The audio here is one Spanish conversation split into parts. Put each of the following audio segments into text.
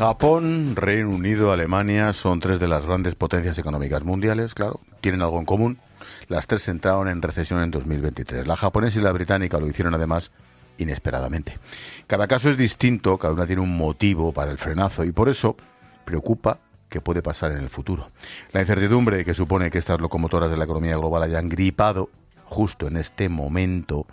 Japón, Reino Unido, Alemania son tres de las grandes potencias económicas mundiales, claro, tienen algo en común. Las tres entraron en recesión en 2023. La japonesa y la británica lo hicieron además inesperadamente. Cada caso es distinto, cada una tiene un motivo para el frenazo y por eso preocupa que puede pasar en el futuro. La incertidumbre que supone que estas locomotoras de la economía global hayan gripado justo en este momento,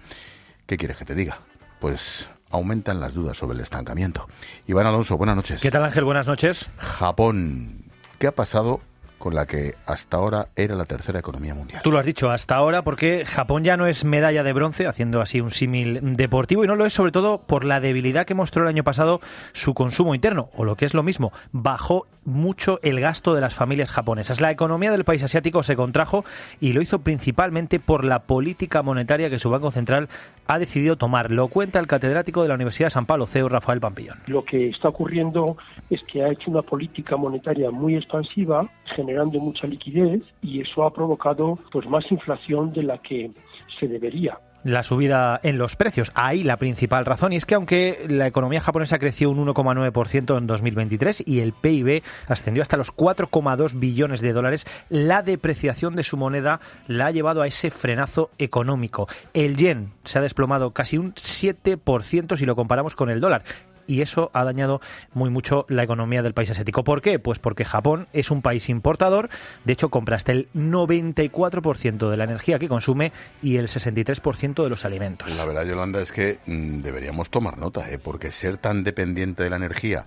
¿qué quieres que te diga? Pues aumentan las dudas sobre el estancamiento. Iván Alonso, buenas noches. ¿Qué tal Ángel? Buenas noches. Japón, ¿qué ha pasado con la que hasta ahora era la tercera economía mundial. Tú lo has dicho, hasta ahora, porque Japón ya no es medalla de bronce, haciendo así un símil deportivo, y no lo es sobre todo por la debilidad que mostró el año pasado su consumo interno, o lo que es lo mismo, bajó mucho el gasto de las familias japonesas. La economía del país asiático se contrajo y lo hizo principalmente por la política monetaria que su Banco Central ha decidido tomar. Lo cuenta el catedrático de la Universidad de San Pablo, CEU Rafael Pampillón. Lo que está ocurriendo es que ha hecho una política monetaria muy expansiva, generando mucha liquidez y eso ha provocado pues más inflación de la que se debería la subida en los precios. Ahí la principal razón. Y es que aunque la economía japonesa creció un 1,9% en 2023 y el PIB ascendió hasta los 4,2 billones de dólares, la depreciación de su moneda la ha llevado a ese frenazo económico. El yen se ha desplomado casi un 7% si lo comparamos con el dólar y eso ha dañado muy mucho la economía del país asiático. ¿Por qué? Pues porque Japón es un país importador, de hecho compra hasta el 94% de la energía que consume y el 63% de los alimentos. La verdad, Yolanda, es que mm, deberíamos tomar nota, ¿eh? porque ser tan dependiente de la energía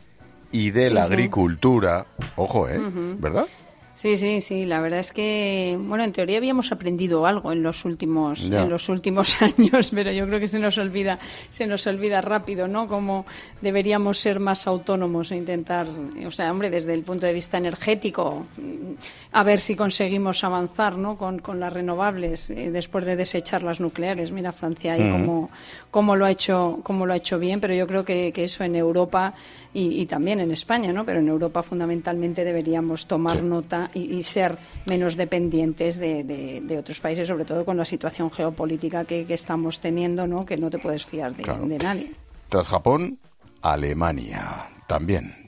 y de la agricultura, ojo, ¿eh? ¿verdad? Sí, sí, sí. La verdad es que, bueno, en teoría habíamos aprendido algo en los últimos, en los últimos años, pero yo creo que se nos olvida, se nos olvida rápido, ¿no? Cómo deberíamos ser más autónomos e intentar, o sea, hombre, desde el punto de vista energético, a ver si conseguimos avanzar, ¿no? Con, las renovables eh, después de desechar las nucleares. Mira Francia ahí cómo, cómo lo ha hecho, cómo lo ha hecho bien, pero yo creo que, que eso en Europa y, también en España, ¿no? Pero en Europa fundamentalmente deberíamos tomar nota y, ser menos dependientes de, otros países, sobre todo con la situación geopolítica que, estamos teniendo, ¿no? Que no te puedes fiar de nadie. Tras Japón, Alemania también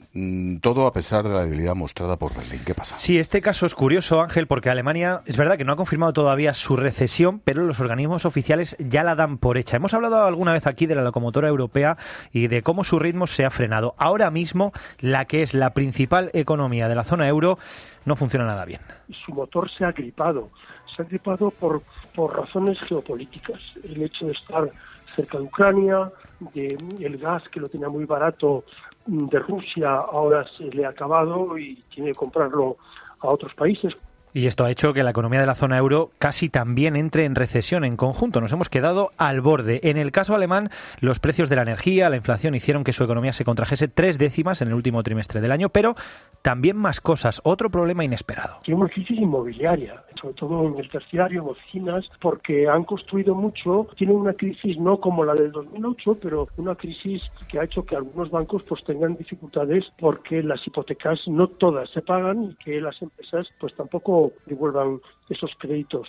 todo a pesar de la debilidad mostrada por Berlín. ¿Qué pasa? Sí, este caso es curioso, Ángel, porque Alemania es verdad que no ha confirmado todavía su recesión, pero los organismos oficiales ya la dan por hecha. Hemos hablado alguna vez aquí de la locomotora europea y de cómo su ritmo se ha frenado. Ahora mismo, la que es la principal economía de la zona euro no funciona nada bien. Su motor se ha gripado. Se ha gripado por, por razones geopolíticas. El hecho de estar cerca de Ucrania, de el gas que lo tenía muy barato de Rusia ahora se le ha acabado y tiene que comprarlo a otros países y esto ha hecho que la economía de la zona euro casi también entre en recesión en conjunto. Nos hemos quedado al borde. En el caso alemán, los precios de la energía, la inflación hicieron que su economía se contrajese tres décimas en el último trimestre del año, pero también más cosas. Otro problema inesperado. Tiene una crisis inmobiliaria, sobre todo en el terciario, oficinas, porque han construido mucho. Tienen una crisis no como la del 2008, pero una crisis que ha hecho que algunos bancos pues tengan dificultades porque las hipotecas no todas se pagan y que las empresas pues tampoco devuelvan esos créditos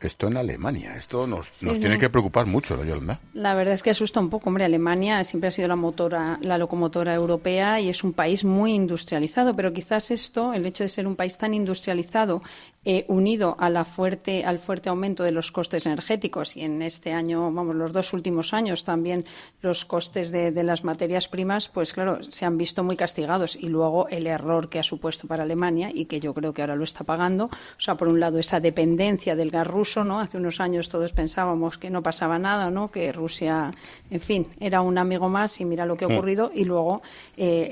esto en Alemania, esto nos, tiene que preocupar mucho, ¿no, Yolanda? La verdad es que asusta un poco. Hombre, Alemania siempre ha sido la motora, la locomotora europea y es un país muy industrializado, pero quizás esto, el hecho de ser un país tan industrializado, eh, unido a la fuerte, al fuerte aumento de los costes energéticos y en este año, vamos, los dos últimos años también los costes de, de las materias primas, pues claro, se han visto muy castigados y luego el error que ha supuesto para Alemania y que yo creo que ahora lo está pagando, o sea, por un lado esa dependencia del gas ruso ¿no? Hace unos años todos pensábamos que no pasaba nada, ¿no? Que Rusia, en fin, era un amigo más y mira lo que ha mm. ocurrido. Y luego eh,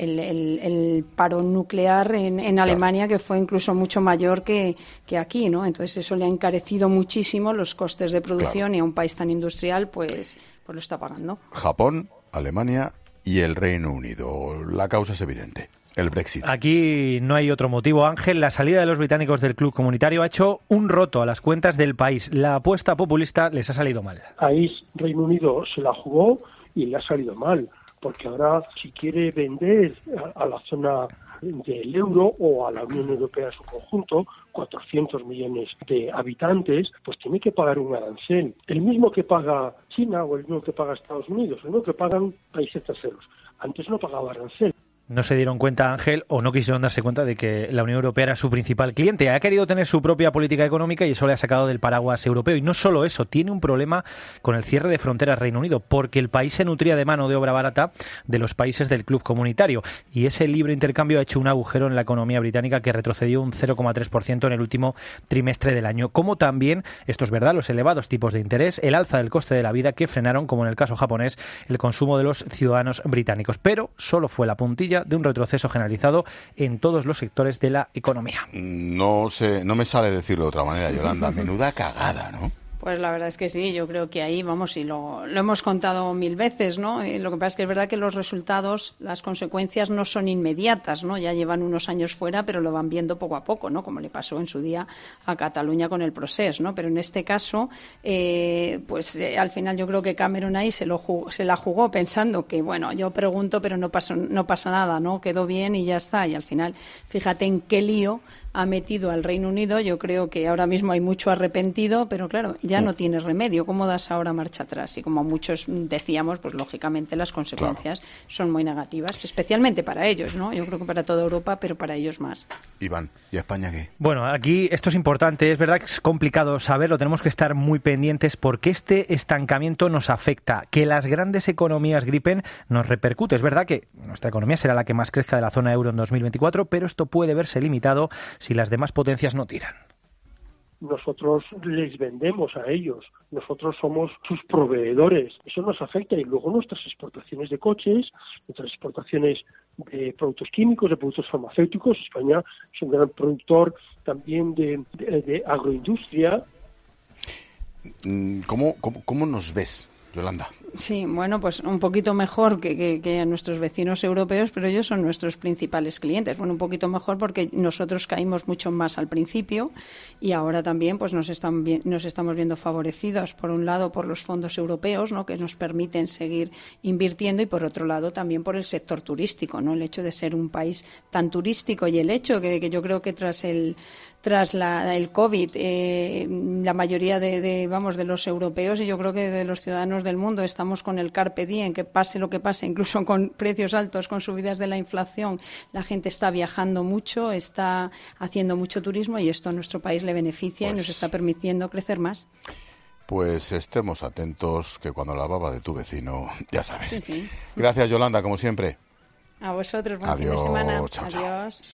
el, paro nuclear en, Alemania, que fue incluso mucho mayor que, aquí, ¿no? Entonces eso le ha encarecido muchísimo los costes de producción y a un país tan industrial, pues, pues lo está pagando. Japón, Alemania y el Reino Unido. La causa es evidente el Brexit. Aquí no hay otro motivo, Ángel. La salida de los británicos del club comunitario ha hecho un roto a las cuentas del país. La apuesta populista les ha salido mal. Ahí Reino Unido se la jugó y le ha salido mal, porque ahora si quiere vender a, la zona del euro o a la Unión Europea en su conjunto, 400 millones de habitantes, pues tiene que pagar un arancel. El mismo que paga China o el mismo que paga Estados Unidos, el mismo que pagan países terceros. Antes no pagaba arancel. No se dieron cuenta, Ángel, o no quisieron darse cuenta de que la Unión Europea era su principal cliente. Ha querido tener su propia política económica y eso le ha sacado del paraguas europeo. Y no solo eso, tiene un problema con el cierre de fronteras Reino Unido, porque el país se nutría de mano de obra barata de los países del club comunitario. Y ese libre intercambio ha hecho un agujero en la economía británica que retrocedió un 0,3% en el último trimestre del año. Como también, esto es verdad, los elevados tipos de interés, el alza del coste de la vida que frenaron, como en el caso japonés, el consumo de los ciudadanos británicos. Pero solo fue la puntilla de un retroceso generalizado en todos los sectores de la economía. No sé, no me sale decirlo de otra manera, Yolanda. Menuda cagada, ¿no? Pues la verdad es que sí, yo creo que ahí, vamos, y lo, lo hemos contado mil veces, ¿no? Eh, lo que pasa es que es verdad que los resultados, las consecuencias no son inmediatas, ¿no? Ya llevan unos años fuera, pero lo van viendo poco a poco, ¿no? Como le pasó en su día a Cataluña con el proceso, ¿no? Pero en este caso, eh, pues eh, al final yo creo que Cameron ahí se, lo se la jugó pensando que, bueno, yo pregunto, pero no, no pasa nada, ¿no? Quedó bien y ya está. Y al final, fíjate en qué lío ha metido al Reino Unido. Yo creo que ahora mismo hay mucho arrepentido, pero claro, ya no tiene remedio. ¿Cómo das ahora marcha atrás? Y como muchos decíamos, pues lógicamente las consecuencias son muy negativas, especialmente para ellos, ¿no? Yo creo que para toda Europa, pero para ellos más. Iván, ¿y España qué? Bueno, aquí esto es importante. Es verdad que es complicado saberlo. Tenemos que estar muy pendientes porque este estancamiento nos afecta. Que las grandes economías gripen nos repercute. Es verdad que nuestra economía será la que más crezca de la zona euro en 2024, pero esto puede verse limitado si las demás potencias no tiran? Nosotros les vendemos a ellos, nosotros somos sus proveedores, eso nos afecta y luego nuestras exportaciones de coches, nuestras exportaciones de productos químicos, de productos farmacéuticos, España es un gran productor también de, agroindustria. Mm, ¿Cómo, cómo, cómo nos ves, Yolanda? Sí, bueno, pues un poquito mejor que, que, a nuestros vecinos europeos, pero ellos son nuestros principales clientes. Bueno, un poquito mejor porque nosotros caímos mucho más al principio y ahora también pues nos, están, nos estamos viendo favorecidos, por un lado, por los fondos europeos, ¿no? que nos permiten seguir invirtiendo y, por otro lado, también por el sector turístico, ¿no? el hecho de ser un país tan turístico y el hecho que, que yo creo que tras el tras la, el COVID, eh, la mayoría de, de, vamos, de los europeos y yo creo que de los ciudadanos del mundo estamos con el carpe diem, que pase lo que pase, incluso con precios altos, con subidas de la inflación, la gente está viajando mucho, está haciendo mucho turismo y esto a nuestro país le beneficia y nos pues está permitiendo crecer más. Pues estemos atentos que cuando la baba de tu vecino, ya sabes. Gracias Yolanda, como siempre. A vosotros, buen fin de semana. Adiós.